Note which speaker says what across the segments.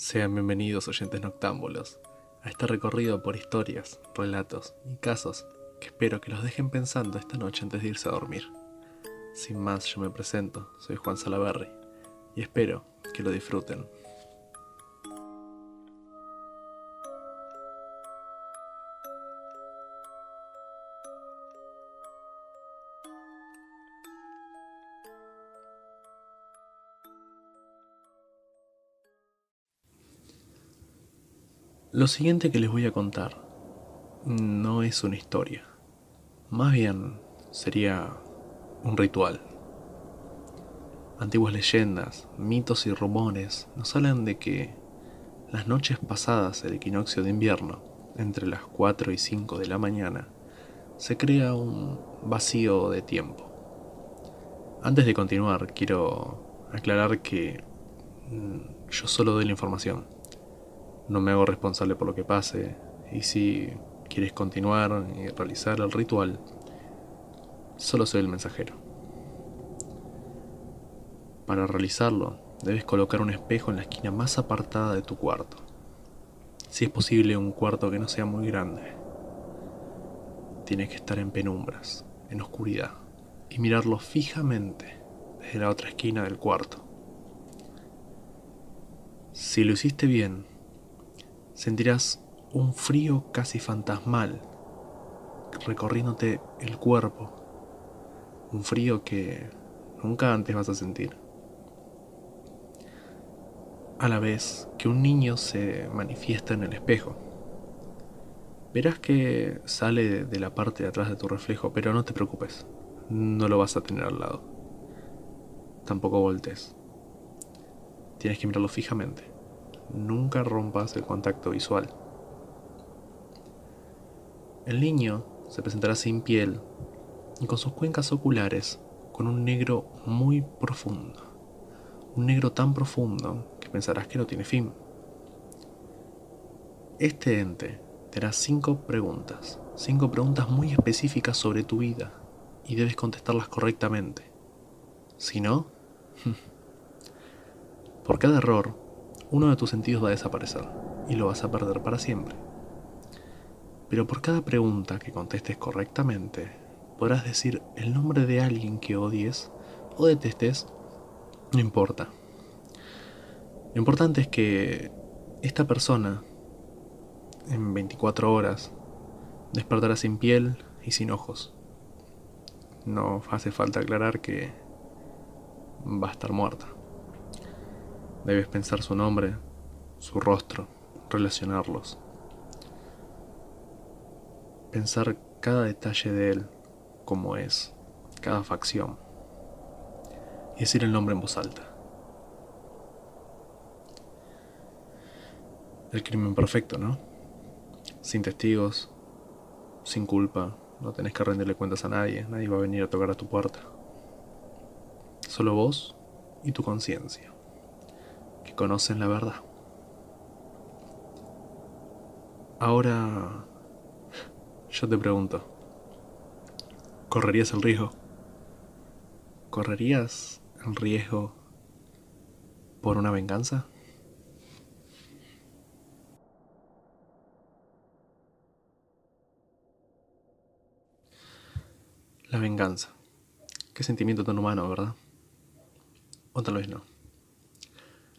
Speaker 1: Sean bienvenidos oyentes noctámbulos a este recorrido por historias, relatos y casos que espero que los dejen pensando esta noche antes de irse a dormir. Sin más, yo me presento, soy Juan Salaverry y espero que lo disfruten. Lo siguiente que les voy a contar no es una historia, más bien sería un ritual. Antiguas leyendas, mitos y rumores nos hablan de que las noches pasadas el equinoccio de invierno, entre las 4 y 5 de la mañana, se crea un vacío de tiempo. Antes de continuar, quiero aclarar que mm, yo solo doy la información no me hago responsable por lo que pase y si quieres continuar y realizar el ritual, solo soy el mensajero. Para realizarlo, debes colocar un espejo en la esquina más apartada de tu cuarto. Si es posible, un cuarto que no sea muy grande. Tienes que estar en penumbras, en oscuridad, y mirarlo fijamente desde la otra esquina del cuarto. Si lo hiciste bien, sentirás un frío casi fantasmal recorriéndote el cuerpo. Un frío que nunca antes vas a sentir. A la vez que un niño se manifiesta en el espejo. Verás que sale de la parte de atrás de tu reflejo, pero no te preocupes, no lo vas a tener al lado. Tampoco voltees. Tienes que mirarlo fijamente nunca rompas el contacto visual. El niño se presentará sin piel y con sus cuencas oculares con un negro muy profundo. Un negro tan profundo que pensarás que no tiene fin. Este ente te hará cinco preguntas, cinco preguntas muy específicas sobre tu vida y debes contestarlas correctamente. Si no, por cada error uno de tus sentidos va a desaparecer y lo vas a perder para siempre. Pero por cada pregunta que contestes correctamente, podrás decir el nombre de alguien que odies o detestes, no importa. Lo importante es que esta persona, en 24 horas, despertará sin piel y sin ojos. No hace falta aclarar que va a estar muerta. Debes pensar su nombre, su rostro, relacionarlos. Pensar cada detalle de él, como es, cada facción. Y decir el nombre en voz alta. El crimen perfecto, ¿no? Sin testigos, sin culpa, no tenés que rendirle cuentas a nadie, nadie va a venir a tocar a tu puerta. Solo vos y tu conciencia conocen la verdad. Ahora, yo te pregunto, ¿correrías el riesgo? ¿Correrías el riesgo por una venganza? La venganza. Qué sentimiento tan humano, ¿verdad? O tal vez no.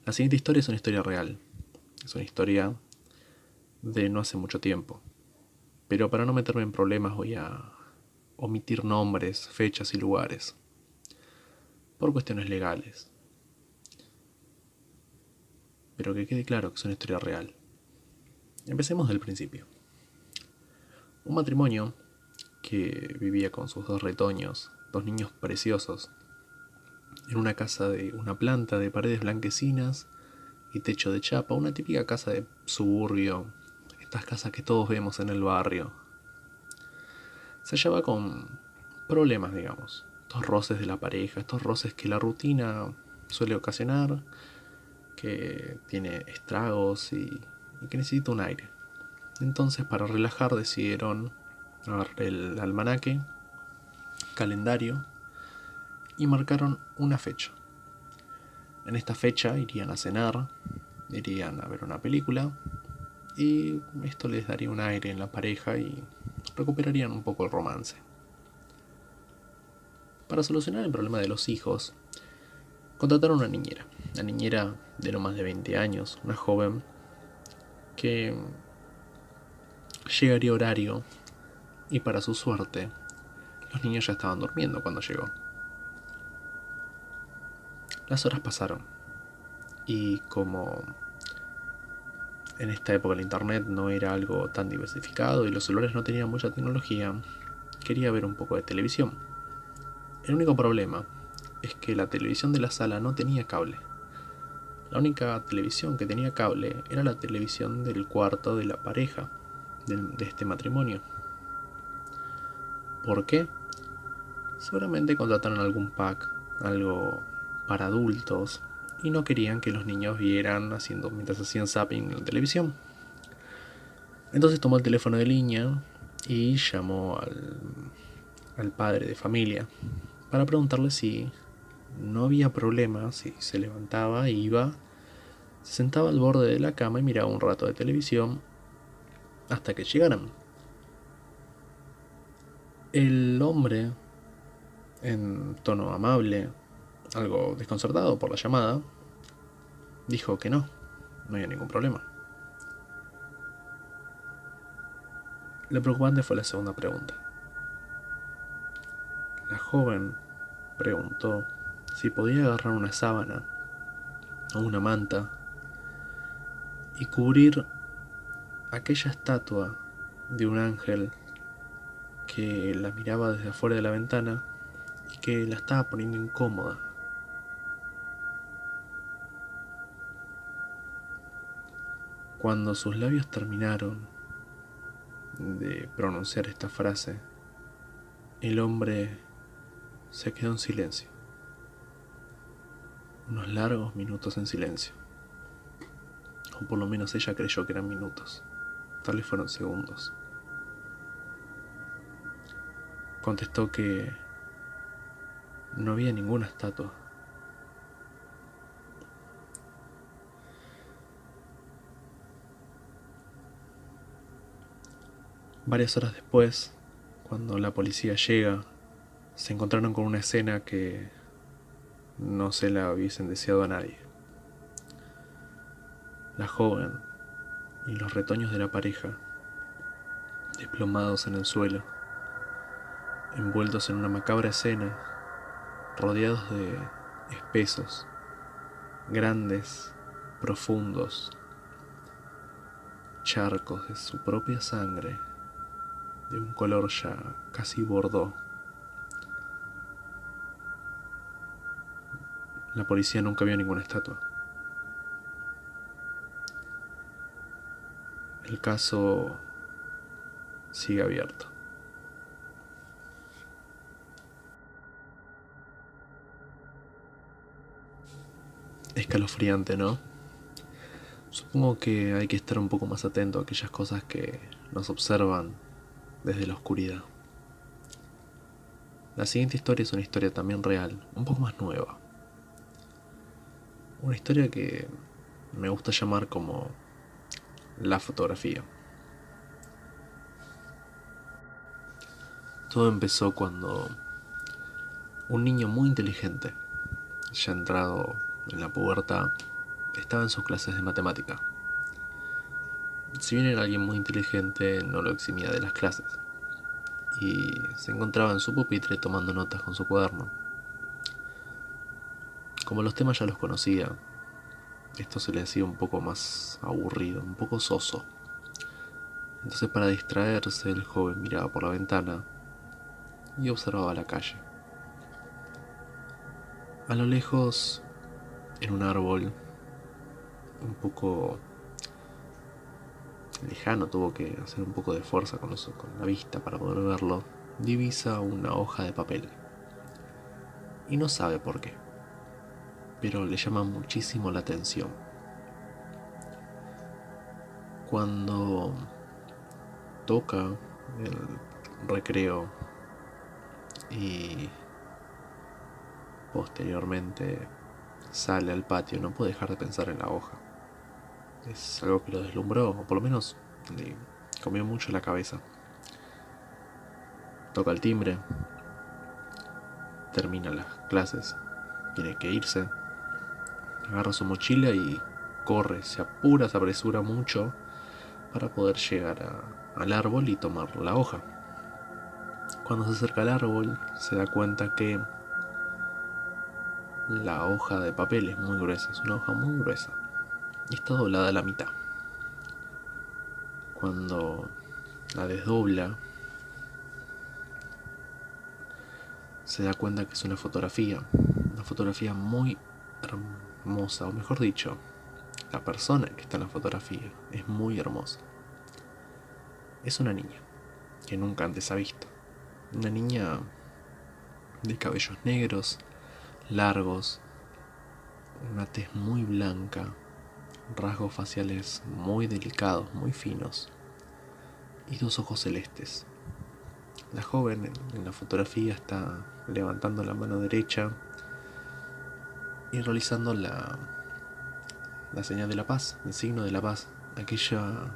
Speaker 1: La siguiente historia es una historia real. Es una historia de no hace mucho tiempo. Pero para no meterme en problemas voy a omitir nombres, fechas y lugares. Por cuestiones legales. Pero que quede claro que es una historia real. Empecemos del principio. Un matrimonio que vivía con sus dos retoños, dos niños preciosos, en una casa de una planta de paredes blanquecinas y techo de chapa, una típica casa de suburbio, estas casas que todos vemos en el barrio. Se hallaba con problemas, digamos, estos roces de la pareja, estos roces que la rutina suele ocasionar, que tiene estragos y, que necesita un aire. Entonces, para relajar, decidieron el almanaque, calendario y marcaron una fecha. En esta fecha irían a cenar irían a ver una película y esto les daría un aire en la pareja y recuperarían un poco el romance. Para solucionar el problema de los hijos, contrataron una niñera, una niñera de no más de 20 años, una joven que llegaría horario y para su suerte, los niños ya estaban durmiendo cuando llegó. Las horas pasaron y como en esta época el internet no era algo tan diversificado y los celulares no tenían mucha tecnología, quería ver un poco de televisión. El único problema es que la televisión de la sala no tenía cable. La única televisión que tenía cable era la televisión del cuarto de la pareja, de, este matrimonio. ¿Por qué? Seguramente contrataron algún pack, algo para adultos, y no querían que los niños vieran haciendo mientras hacían zapping en la televisión. Entonces tomó el teléfono de línea y llamó al, al padre de familia para preguntarle si no había problema, si se levantaba, iba, se sentaba al borde de la cama y miraba un rato de televisión hasta que llegaran. El hombre, en tono amable, algo desconcertado por la llamada, dijo que no, no había ningún problema. Lo preocupante fue la segunda pregunta. La joven preguntó si podía agarrar una sábana o una manta y cubrir aquella estatua de un ángel que la miraba desde afuera de la ventana y que la estaba poniendo incómoda. Cuando sus labios terminaron de pronunciar esta frase, el hombre se quedó en silencio. Unos largos minutos en silencio. O por lo menos ella creyó que eran minutos. Tal vez fueron segundos. Contestó que no había ninguna estatua. Varias horas después, cuando la policía llega, se encontraron con una escena que no se la hubiesen deseado a nadie. La joven y los retoños de la pareja, desplomados en el suelo, envueltos en una macabra escena, rodeados de espesos, grandes, profundos, charcos de su propia sangre de un color ya casi bordó. La policía nunca vio ninguna estatua. El caso sigue abierto. Escalofriante, ¿no? Supongo que hay que estar un poco más atento a aquellas cosas que nos observan desde la oscuridad. La siguiente historia es una historia también real, un poco más nueva. Una historia que me gusta llamar como la fotografía. Todo empezó cuando un niño muy inteligente, ya entrado en la pubertad, estaba en sus clases de matemática si bien era alguien muy inteligente, no lo eximía de las clases. Y se encontraba en su pupitre tomando notas con su cuaderno. Como los temas ya los conocía, esto se le hacía un poco más aburrido, un poco soso. Entonces para distraerse el joven miraba por la ventana y observaba la calle. A lo lejos, en un árbol, un poco lejano, tuvo que hacer un poco de fuerza con, la vista para poder verlo, divisa una hoja de papel. Y no sabe por qué, pero le llama muchísimo la atención. Cuando toca el recreo y posteriormente sale al patio, no puede dejar de pensar en la hoja. Es algo que lo deslumbró, o por lo menos le comió mucho la cabeza. Toca el timbre, termina las clases, tiene que irse, agarra su mochila y corre, se apura, se apresura mucho para poder llegar al árbol y tomar la hoja. Cuando se acerca al árbol se da cuenta que la hoja de papel es muy gruesa, es una hoja muy gruesa está doblada a la mitad. Cuando la desdobla, se da cuenta que es una fotografía, una fotografía muy hermosa, o mejor dicho, la persona que está en la fotografía es muy hermosa. Es una niña que nunca antes ha visto. Una niña de cabellos negros, largos, una tez muy blanca, rasgos faciales muy delicados, muy finos, y dos ojos celestes. La joven en la fotografía está levantando la mano derecha y realizando la, la señal de la paz, el signo de la paz, aquella,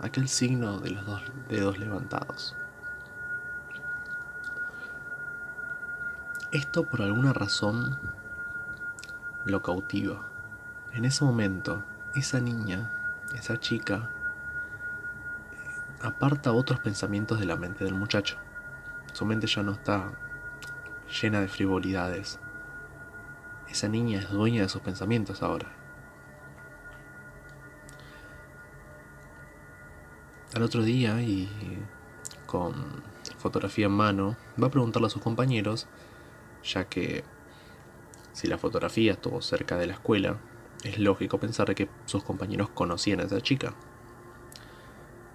Speaker 1: aquel signo de los dos dedos levantados. Esto por alguna razón lo cautiva. En ese momento, esa niña, esa chica, aparta otros pensamientos de la mente del muchacho. Su mente ya no está llena de frivolidades. Esa niña es dueña de sus pensamientos ahora. Al otro día y con fotografía en mano, va a preguntarle a sus compañeros, ya que si la fotografía estuvo cerca de la escuela, es lógico pensar que sus compañeros conocían a esa chica.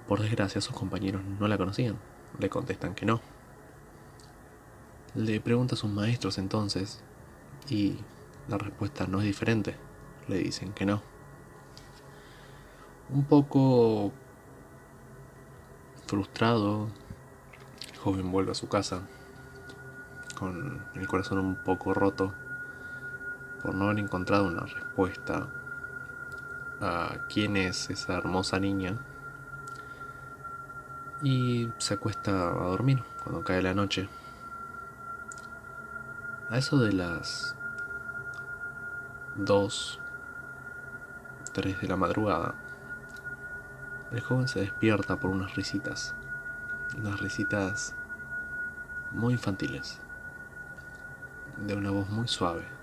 Speaker 1: Por desgracia, sus compañeros no la conocían. Le contestan que no. Le pregunta a sus maestros entonces y la respuesta no es diferente. Le dicen que no. Un poco frustrado, el joven vuelve a su casa con el corazón un poco roto por no haber encontrado una respuesta a quién es esa hermosa niña y se acuesta a dormir cuando cae la noche. A eso de las 2, 3 de la madrugada, el joven se despierta por unas risitas, unas risitas muy infantiles, de una voz muy suave.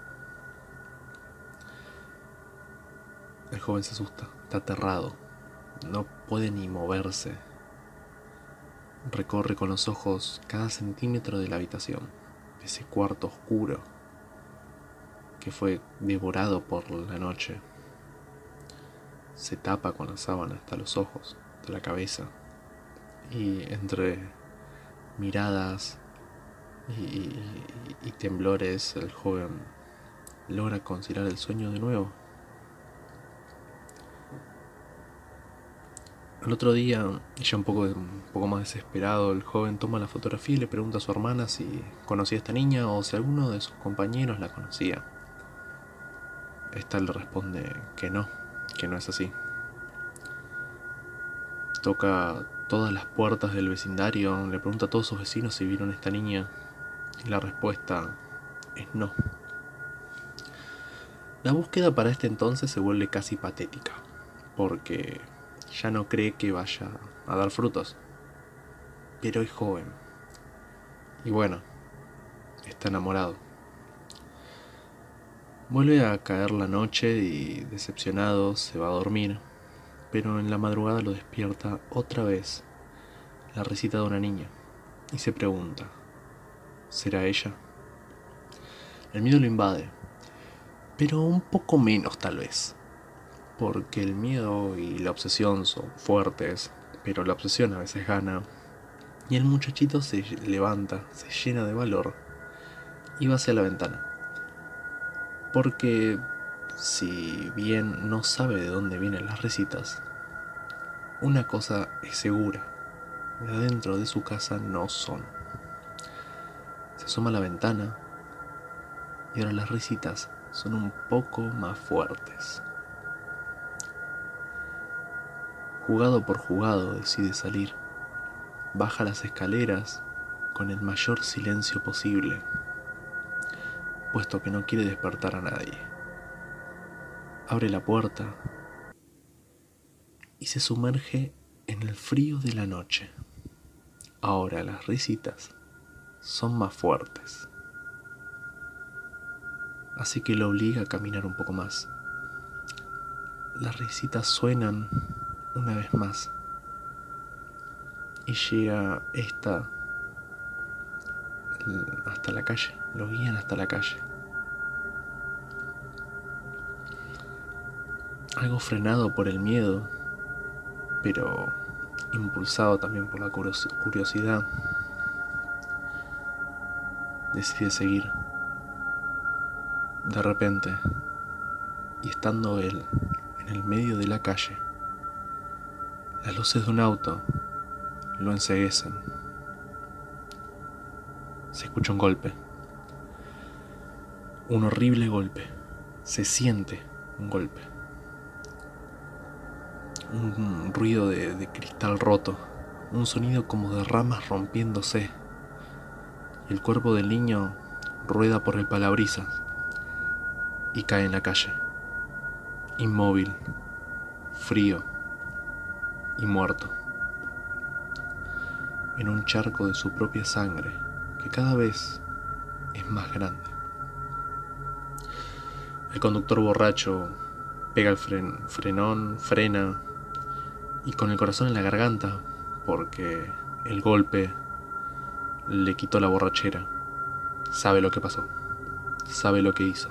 Speaker 1: El joven se asusta, está aterrado, no puede ni moverse. Recorre con los ojos cada centímetro de la habitación ese cuarto oscuro que fue devorado por la noche. Se tapa con la sábana hasta los ojos, de la cabeza, y entre miradas y, y temblores el joven logra conciliar el sueño de nuevo. Al otro día, ya un poco, un poco más desesperado, el joven toma la fotografía y le pregunta a su hermana si conocía a esta niña o si alguno de sus compañeros la conocía. Esta le responde que no, que no es así. Toca todas las puertas del vecindario, le pregunta a todos sus vecinos si vieron a esta niña y la respuesta es no. La búsqueda para este entonces se vuelve casi patética, porque ya no cree que vaya a dar frutos. Pero es joven. Y bueno, está enamorado. Vuelve a caer la noche y decepcionado se va a dormir, pero en la madrugada lo despierta otra vez la risita de una niña y se pregunta, ¿será ella? El miedo lo invade, pero un poco menos tal vez porque el miedo y la obsesión son fuertes, pero la obsesión a veces gana. Y el muchachito se levanta, se llena de valor y va hacia la ventana. Porque si bien no sabe de dónde vienen las risitas, una cosa es segura, de adentro de su casa no son. Se asoma a la ventana y ahora las risitas son un poco más fuertes. Jugado por jugado, decide salir. Baja las escaleras con el mayor silencio posible, puesto que no quiere despertar a nadie. Abre la puerta y se sumerge en el frío de la noche. Ahora las risitas son más fuertes. Así que lo obliga a caminar un poco más. Las risitas suenan una vez más. Y llega esta hasta la calle. Lo guían hasta la calle. Algo frenado por el miedo, pero impulsado también por la curiosidad, decide seguir. De repente, y estando él en el medio de la calle, las luces de un auto lo enseguecen. Se escucha un golpe. Un horrible golpe. Se siente un golpe. Un ruido de, cristal roto. Un sonido como de ramas rompiéndose. El cuerpo del niño rueda por el palabrisas y cae en la calle. Inmóvil, frío y muerto, en un charco de su propia sangre que cada vez es más grande. El conductor borracho pega el frenón, frena y con el corazón en la garganta porque el golpe le quitó la borrachera. Sabe lo que pasó, sabe lo que hizo.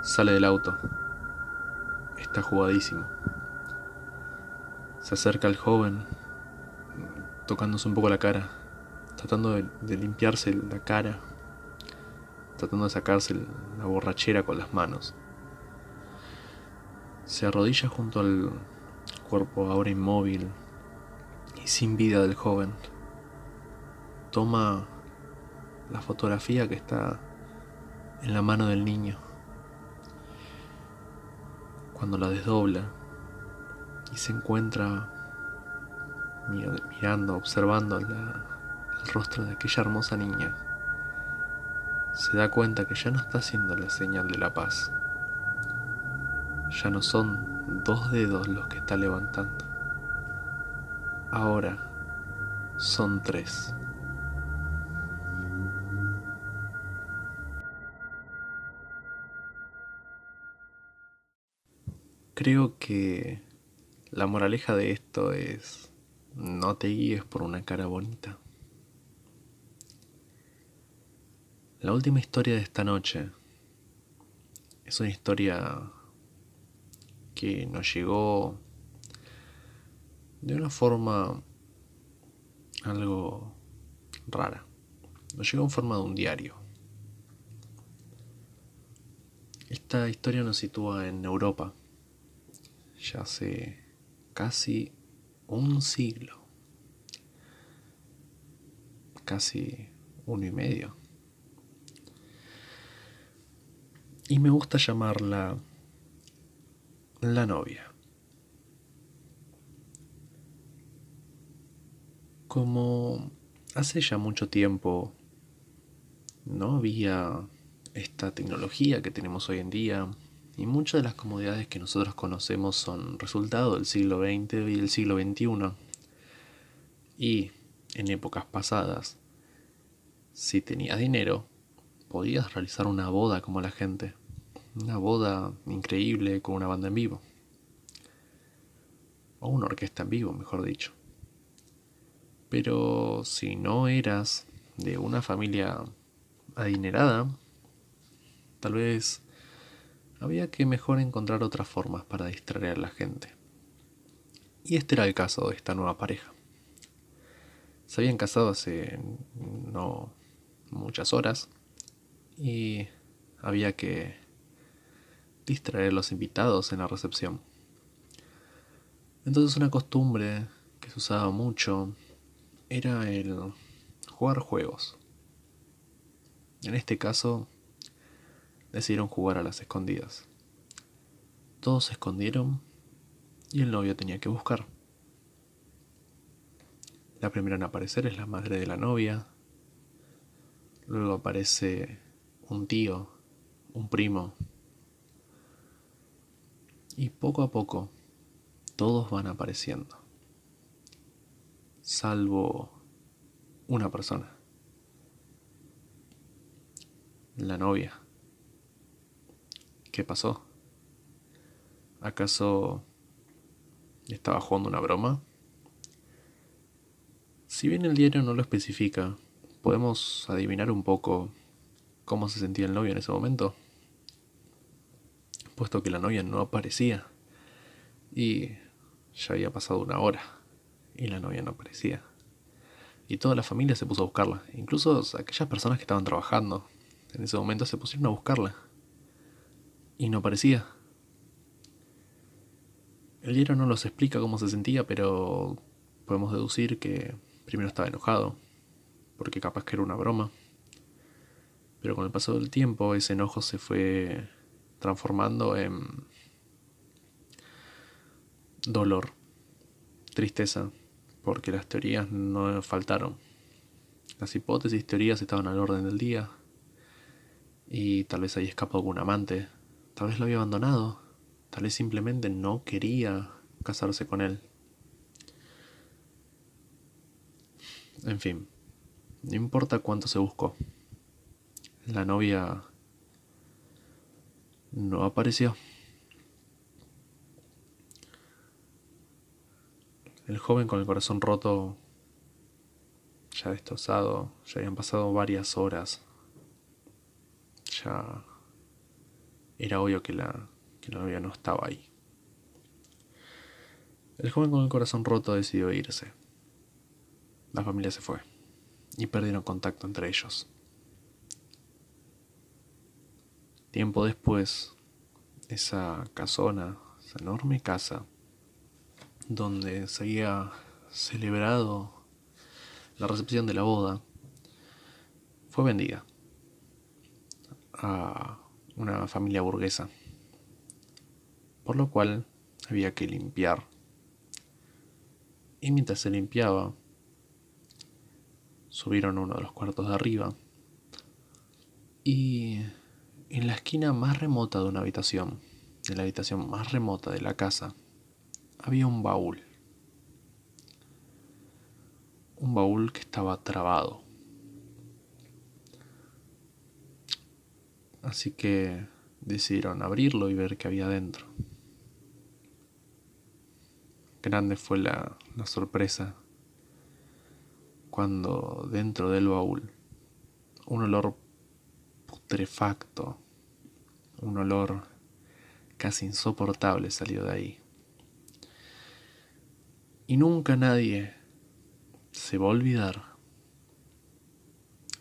Speaker 1: Sale del auto. Está jugadísimo. Se acerca al joven, tocándose un poco la cara, tratando de, limpiarse la cara, tratando de sacarse la borrachera con las manos. Se arrodilla junto al cuerpo ahora inmóvil y sin vida del joven. Toma la fotografía que está en la mano del niño. Cuando la desdobla, y se encuentra mirando, observando el rostro de aquella hermosa niña, se da cuenta que ya no está haciendo la señal de la paz. Ya no son dos dedos los que está levantando. Ahora son tres. Creo que la moraleja de esto es, no te guíes por una cara bonita. La última historia de esta noche es una historia que nos llegó de una forma algo rara. Nos llegó en forma de un diario. Esta historia nos sitúa en Europa, ya hace casi un siglo, casi uno y medio. Y me gusta llamarla la novia. Como hace ya mucho tiempo no había esta tecnología que tenemos hoy en día, y muchas de las comodidades que nosotros conocemos son resultado del siglo XX y del siglo XXI. Y en épocas pasadas, si tenías dinero, podías realizar una boda como la gente. Una boda increíble con una banda en vivo. O una orquesta en vivo, mejor dicho. Pero si no eras de una familia adinerada, tal vez había que mejor encontrar otras formas para distraer a la gente. Y este era el caso de esta nueva pareja. Se habían casado hace no muchas horas y había que distraer a los invitados en la recepción. Entonces una costumbre que se usaba mucho era el jugar juegos. En este caso decidieron jugar a las escondidas. Todos se escondieron y el novio tenía que buscar. La primera en aparecer es la madre de la novia, luego aparece un tío, un primo, y poco a poco todos van apareciendo, salvo una persona, la novia. ¿Qué pasó? ¿Acaso estaba jugando una broma? Si bien el diario no lo especifica, ¿podemos adivinar un poco cómo se sentía el novio en ese momento? Puesto que la novia no aparecía y ya había pasado una hora y la novia no aparecía. Y toda la familia se puso a buscarla, incluso aquellas personas que estaban trabajando en ese momento se pusieron a buscarla y no aparecía. El diario no nos explica cómo se sentía, pero podemos deducir que primero estaba enojado, porque capaz que era una broma. Pero con el paso del tiempo ese enojo se fue transformando en dolor, tristeza, porque las teorías no faltaron. Las hipótesis teorías estaban al orden del día. Y tal vez ahí escapó algún amante, Tal vez lo había abandonado. Tal vez simplemente no quería casarse con él. En fin, no importa cuánto se buscó. La novia no apareció. El joven con el corazón roto, ya destrozado, ya habían pasado varias horas. Ya era obvio que la, que la novia no estaba ahí. El joven con el corazón roto decidió irse. La familia se fue y perdieron contacto entre ellos. Tiempo después, esa casona, esa enorme casa, donde se había celebrado la recepción de la boda, fue vendida a una familia burguesa, por lo cual había que limpiar. Y mientras se limpiaba, subieron a uno de los cuartos de arriba y en la esquina más remota de una habitación, en la habitación más remota de la casa, había un baúl. Un baúl que estaba trabado. Así que decidieron abrirlo y ver qué había dentro. Grande fue la, sorpresa cuando dentro del baúl un olor putrefacto, un olor casi insoportable salió de ahí. Y nunca nadie se va a olvidar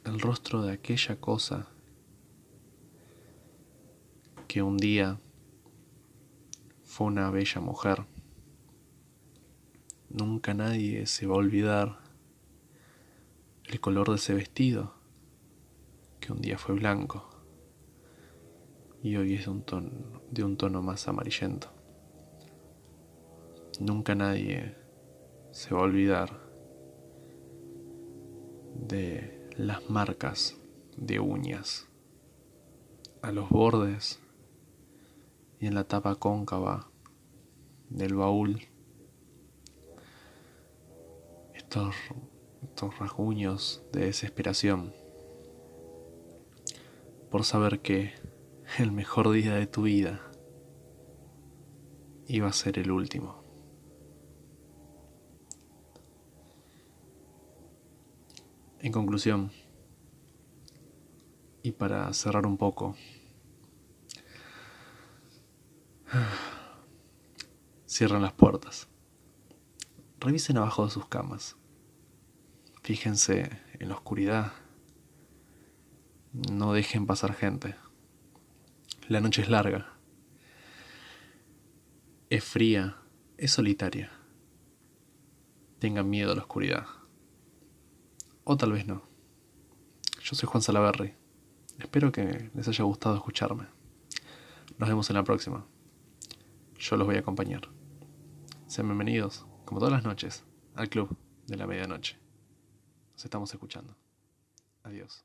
Speaker 1: el rostro de aquella cosa que un día fue una bella mujer. Nunca nadie se va a olvidar el color de ese vestido, que un día fue blanco y hoy es de un tono, de un tono más amarillento. Nunca nadie se va a olvidar de las marcas de uñas a los bordes y en la tapa cóncava del baúl estos, estos rasguños de desesperación por saber que el mejor día de tu vida iba a ser el último. En conclusión, y para cerrar un poco, Cierran las puertas. Revisen abajo de sus camas. Fíjense en la oscuridad. No dejen pasar gente. La noche es larga. Es fría. Es solitaria. Tengan miedo a la oscuridad. O tal vez no. Yo soy Juan Salaverry. Espero que les haya gustado escucharme. Nos vemos en la próxima yo los voy a acompañar. Sean bienvenidos, como todas las noches, al Club de la Medianoche. Nos estamos escuchando. Adiós.